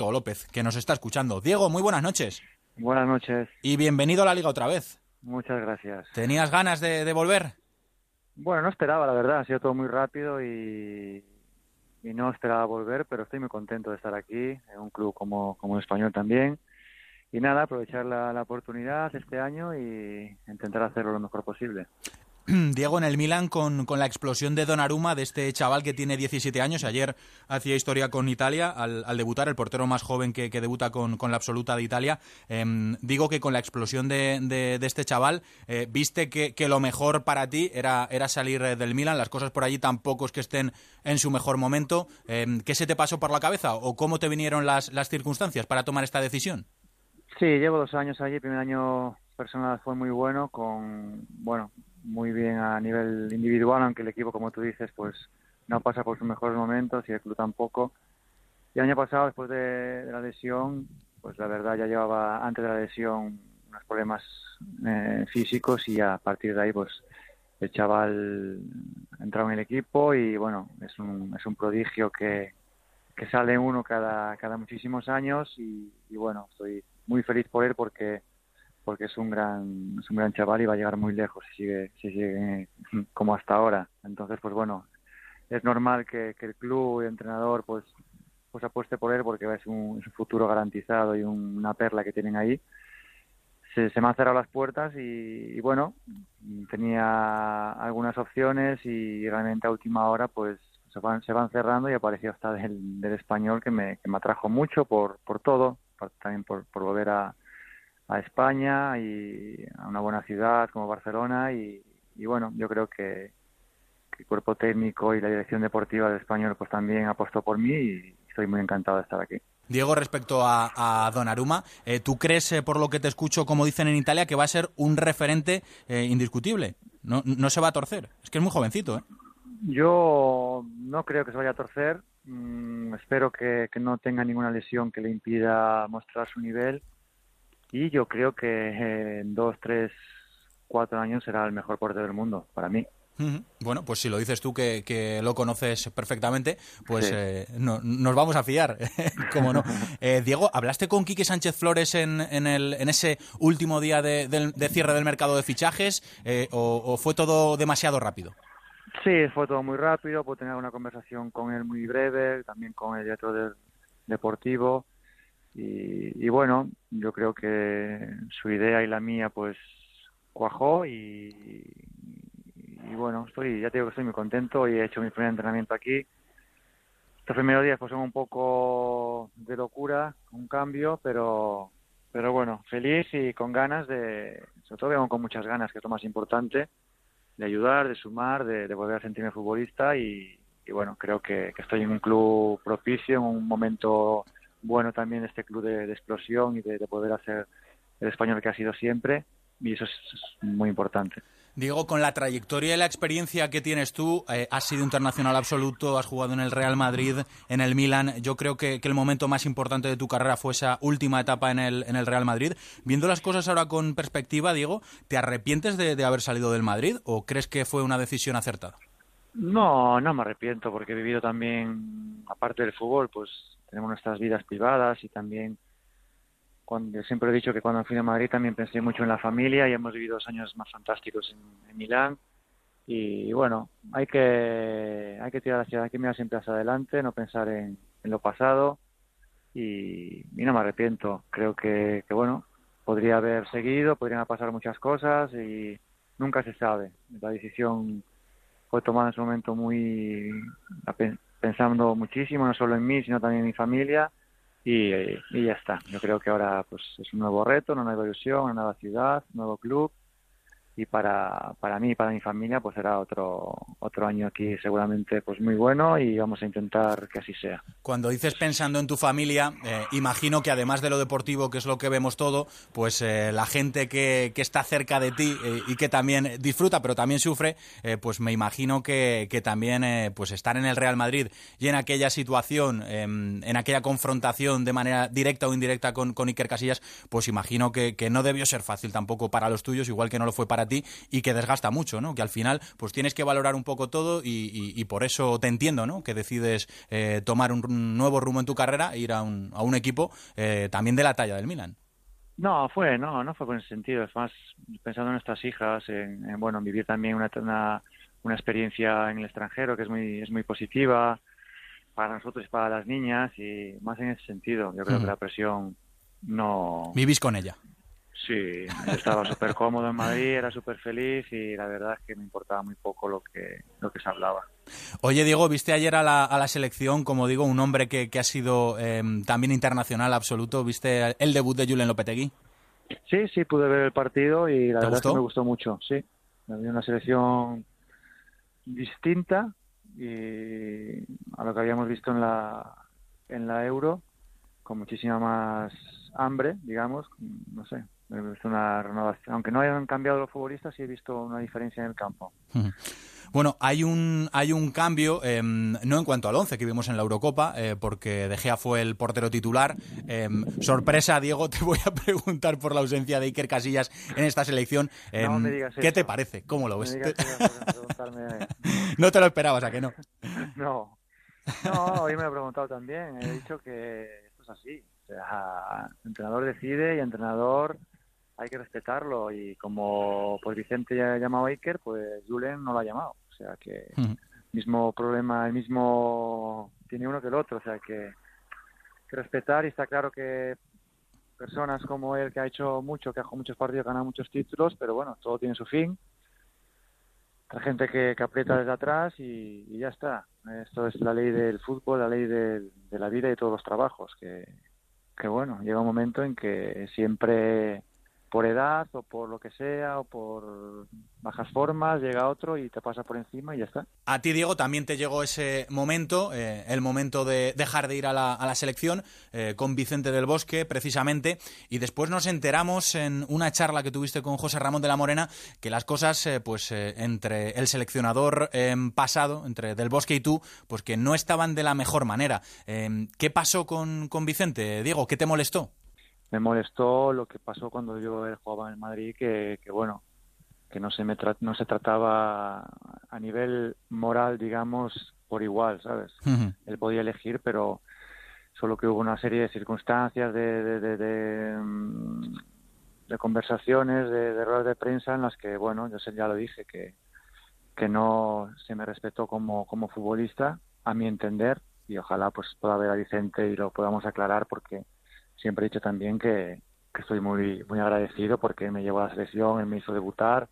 Diego López, que nos está escuchando. Diego, muy buenas noches. Buenas noches. Y bienvenido a la Liga otra vez. Muchas gracias. ¿Tenías ganas de, volver? Bueno, no esperaba, la verdad. Ha sido todo muy rápido y, y no esperaba volver, pero estoy muy contento de estar aquí, en un club como, como el español también. Y nada, aprovechar la, la oportunidad este año y intentar hacerlo lo mejor posible. Diego, en el Milan con, la explosión de Donnarumma, de este chaval que tiene 17 años, ayer hacía historia con Italia al, debutar, el portero más joven que, debuta con, la absoluta de Italia. Em, digo que con la explosión de, este chaval, eh, viste que, lo mejor para ti era, era salir eh, del Milan, las cosas por allí tampoco es que estén en su mejor momento. Em, ¿Qué se te pasó por la cabeza o cómo te vinieron las, las circunstancias para tomar esta decisión? Sí, llevo dos años allí, el primer año personal fue muy bueno, con, bueno, muy bien a nivel individual, aunque el equipo, como tú dices, pues no pasa por sus mejores momentos y el club tampoco. Y el año pasado, después de, la lesión, pues la verdad ya llevaba antes de la lesión unos problemas eh, físicos y a partir de ahí, pues el chaval entró en el equipo y bueno, es un, es un prodigio que, que sale uno cada, cada muchísimos años y, y bueno, estoy muy feliz por él porque porque es un gran es un gran chaval y va a llegar muy lejos si sigue si sigue como hasta ahora. Entonces pues bueno es normal que, el club y el entrenador pues pues apueste por él porque es un, futuro garantizado y una perla que tienen ahí. Se, se me han cerrado las puertas y, bueno tenía algunas opciones y realmente a última hora pues se van, se van cerrando y apareció hasta del, del español que me, que me atrajo mucho por, por todo, también por, por volver a, a España y a una buena ciudad como Barcelona y, bueno, yo creo que, el cuerpo técnico y la dirección deportiva del español pues también apostó por mí y estoy muy encantado de estar aquí. Diego, respecto a, a Donnarumma, eh, ¿tú crees, eh, por lo que te escucho, como dicen en Italia, que va a ser un referente eh, indiscutible? No, no se va a torcer. Es que es muy jovencito, ¿eh? Yo no creo que se vaya a torcer. Mm, espero que, que, no tenga ninguna lesión que le impida mostrar su nivel y yo creo que en dos, tres, cuatro años será el mejor portero del mundo para mí. Bueno, pues si lo dices tú que, lo conoces perfectamente, pues eh, nos vamos a fiar, como no. Eh, Diego, ¿hablaste con Quique Sánchez Flores en, en, el, en ese último día de, cierre del mercado de fichajes eh, o, fue todo demasiado rápido? Sí, fue todo muy rápido, pude tener una conversación con él muy breve, también con el director del deportivo y, bueno, yo creo que su idea y la mía pues cuajó y, y bueno, estoy, ya te digo que estoy muy contento y he hecho mi primer entrenamiento aquí. Estos primeros días pues son un poco de locura, un cambio, pero pero bueno, feliz y con ganas de, sobre todo con muchas ganas, que es lo más importante, de ayudar, de sumar, de, volver a sentirme futbolista y, bueno, creo que, que, estoy en un club propicio, en un momento bueno también este club de, explosión y de, poder hacer el español que ha sido siempre y eso es, muy importante. Diego, con la trayectoria y la experiencia que tienes tú, eh, has sido internacional absoluto, has jugado en el Real Madrid, en el Milan. Yo creo que, el momento más importante de tu carrera fue esa última etapa en el, en el Real Madrid. Viendo las cosas ahora con perspectiva, Diego, ¿te arrepientes de, de haber salido del Madrid o crees que fue una decisión acertada? No, no me arrepiento porque he vivido también, aparte del fútbol, pues tenemos nuestras vidas privadas y también cuando siempre he dicho que cuando fui a Madrid también pensé mucho en la familia y hemos vivido dos años más fantásticos en, Milán. Y, bueno hay que hay que tirar hacia hay que mirar siempre hacia adelante no pensar en, lo pasado. Y, no me arrepiento. Creo que, que bueno podría haber seguido podrían pasar muchas cosas y nunca se sabe. La decisión fue tomada en su momento muy pensando muchísimo, no solo en mí, sino también en mi familia. Y, y, ya está. Yo creo que ahora pues es un nuevo reto, una nueva ilusión, una nueva ciudad, un nuevo club y para, para mí y para mi familia pues será otro otro año aquí seguramente pues muy bueno y vamos a intentar que así sea. Cuando dices pensando en tu familia, eh, imagino que además de lo deportivo, que es lo que vemos todo, pues eh, la gente que, que, está cerca de ti eh, y que también disfruta, pero también sufre, pues me imagino que, que también pues estar en el Real Madrid y en aquella situación, em, en aquella confrontación de manera directa o indirecta con, con Iker Casillas, pues imagino que, que no debió ser fácil tampoco para los tuyos, igual que no lo fue para ti y que desgasta mucho, ¿no? Que al final pues tienes que valorar un poco todo y, por eso te entiendo, ¿no? Que decides eh, tomar un nuevo rumbo en tu carrera e ir a un, a un equipo eh, también de la talla del Milan. No, fue, no, no fue con ese sentido. Es más, pensando en nuestras hijas, en, bueno, en vivir también una, una, una, experiencia en el extranjero que es muy, es muy positiva para nosotros y para las niñas y más en ese sentido. Yo creo que la presión no... Vivís con ella. Sí, estaba súper cómodo en Madrid, era súper feliz y la verdad es que me importaba muy poco lo que, lo que se hablaba. Oye, Diego, viste ayer a la, a la selección, como digo, un hombre que, que ha sido em, también internacional absoluto. ¿Viste el debut de Julen Lopetegui? Sí, sí, pude ver el partido y la verdad es que me gustó mucho, sí. Había una selección distinta y a lo que habíamos visto en la, en la Euro, con muchísima más hambre, digamos, no sé, he visto una renovación. Aunque no hayan cambiado los futbolistas, sí he visto una diferencia en el campo. Bueno, hay un, hay un cambio, em, no en cuanto al 11 que vimos en la Eurocopa, eh, porque De Gea fue el portero titular. Em, sorpresa, Diego, te voy a preguntar por la ausencia de Iker Casillas en esta selección. Em, ¿Qué te parece? ¿Cómo lo ves? no te lo esperabas, ¿a que no? No. No, hoy me lo he preguntado también. He dicho que esto es así. O sea, entrenador decide y entrenador hay que respetarlo y como pues Vicente ya ha llamado a Iker, pues Julen no lo ha llamado. O sea que mismo problema, el mismo tiene uno que el otro. O sea que, que respetar y está claro que personas como él que ha hecho mucho, que ha jugado muchos partidos, ganado muchos títulos, pero bueno, todo tiene su fin. Hay gente que, que aprieta desde atrás y, ya está. Esto es la ley del fútbol, la ley de, de la vida y de todos los trabajos. Que, que bueno, llega un momento en que siempre por edad o por lo que sea o por bajas formas, llega otro y te pasa por encima y ya está. A ti, Diego, también te llegó ese momento, eh, el momento de dejar de ir a la, a la selección eh, con Vicente del Bosque, precisamente, y después nos enteramos en una charla que tuviste con José Ramón de la Morena que las cosas, eh, pues entre el seleccionador pasado, entre del Bosque y tú, pues que no estaban de la mejor manera. ¿Qué pasó con, con Vicente, Diego? ¿Qué te molestó? Me molestó lo que pasó cuando yo jugaba en Madrid, que, que bueno, que no se, me no se trataba a nivel moral, digamos, por igual, ¿sabes? Él podía elegir, pero solo que hubo una serie de circunstancias, de, de, de, de, mm, conversaciones, de, de ruedas de prensa en las que, bueno, yo ya lo dije, que, que no se me respetó como, como futbolista, a mi entender, y ojalá pues pueda ver a Vicente y lo podamos aclarar porque siempre he dicho también que, estoy muy, muy agradecido porque me llevó a la selección, él me hizo debutar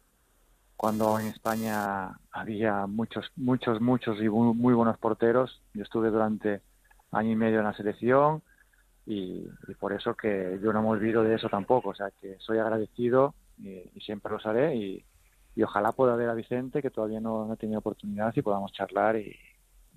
cuando en España había muchos, muchos, muchos y muy, buenos porteros. Yo estuve durante año y medio en la selección y, por eso que yo no me olvido de eso tampoco. O sea, que soy agradecido y, siempre lo haré y, ojalá pueda ver a Vicente, que todavía no, no he tenido oportunidad, y podamos charlar y,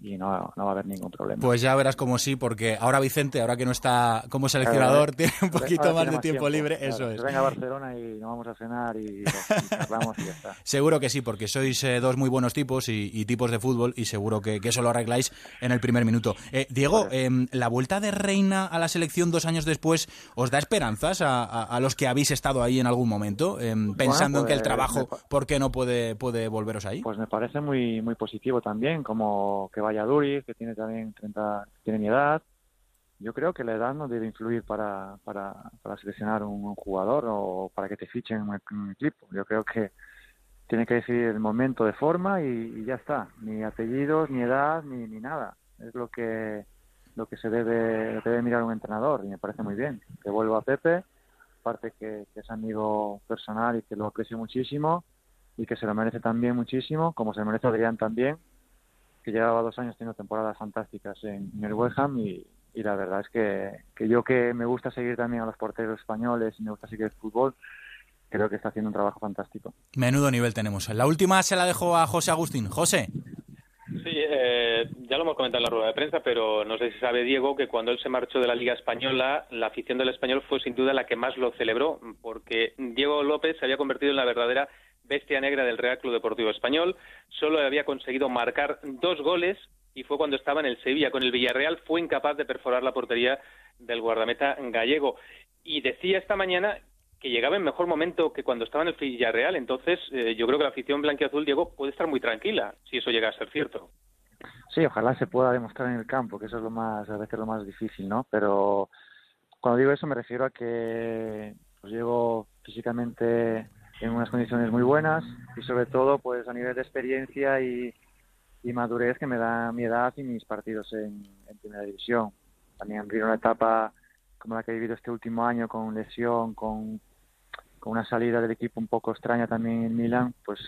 y no, no, va a haber ningún problema. Pues ya verás como sí, porque ahora Vicente, ahora que no está como seleccionador, tiene un poquito más de tiempo, libre, eso es. venga a Barcelona y nos vamos a cenar y, charlamos y ya está. Seguro que sí, porque sois eh, dos muy buenos tipos y, tipos de fútbol y seguro que, eso lo arregláis en el primer minuto. Eh, Diego, em, la vuelta de Reina a la selección dos años después, ¿os da esperanzas a, los que habéis estado ahí en algún momento, em, pensando en que el pues, trabajo, ¿por qué no puede, puede volveros ahí? Pues me parece muy, muy positivo también, como que va Valladolid, que tiene también 30, tiene mi edad. Yo creo que la edad no debe influir para, para, para seleccionar un, jugador o para que te fichen en un, equipo. Yo creo que tiene que decidir el momento de forma y, ya está. Ni apellidos, ni edad, ni, ni nada. Es lo que lo que se debe, debe mirar un entrenador y me parece muy bien. Que vuelva a Pepe, aparte que, que, es amigo personal y que lo aprecio muchísimo y que se lo merece también muchísimo, como se merece Adrián también, que llevaba dos años teniendo temporadas fantásticas en, el West Ham y, la verdad es que, que, yo que me gusta seguir también a los porteros españoles y me gusta seguir el fútbol, creo que está haciendo un trabajo fantástico. Menudo nivel tenemos. La última se la dejo a José Agustín. José. Sí, eh, ya lo hemos comentado en la rueda de prensa, pero no sé si sabe Diego que cuando él se marchó de la Liga Española, la afición del español fue sin duda la que más lo celebró, porque Diego López se había convertido en la verdadera bestia negra del Real Club Deportivo Español. Solo había conseguido marcar dos goles y fue cuando estaba en el Sevilla. Con el Villarreal fue incapaz de perforar la portería del guardameta gallego. Y decía esta mañana que llegaba en mejor momento que cuando estaba en el Villarreal. Entonces, eh, yo creo que la afición blanquiazul, Diego, puede estar muy tranquila si eso llega a ser cierto. Sí, ojalá se pueda demostrar en el campo, que eso es lo más, a veces lo más difícil, ¿no? Pero cuando digo eso me refiero a que pues llego físicamente en unas condiciones muy buenas y sobre todo pues a nivel de experiencia y, madurez que me da mi edad y mis partidos en, primera división. También abrir una etapa como la que he vivido este último año con lesión, con, con una salida del equipo un poco extraña también en Milán, pues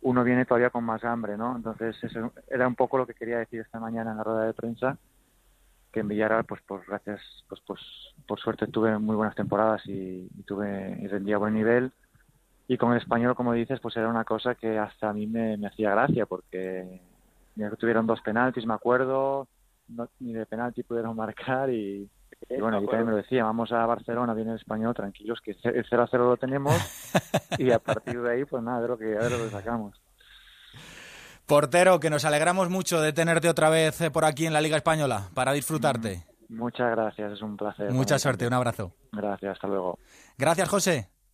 uno viene todavía con más hambre, ¿no? Entonces eso era un poco lo que quería decir esta mañana en la rueda de prensa, que en Villarreal, pues, pues gracias, pues, pues por suerte tuve muy buenas temporadas y, tuve y rendía buen nivel y con el español, como dices, pues era una cosa que hasta a mí me, hacía gracia porque tuvieron dos penaltis, me acuerdo, ni de penalti pudieron marcar y, bueno, yo también me lo decía, vamos a Barcelona, viene el español, tranquilos, que el 0 a 0 lo tenemos y a partir de ahí, pues nada, de lo que, a ver lo que sacamos. Portero, que nos alegramos mucho de tenerte otra vez eh, por aquí en la Liga Española para disfrutarte. Muchas gracias, es un placer. Mucha suerte, un abrazo. Gracias, hasta luego. Gracias, José.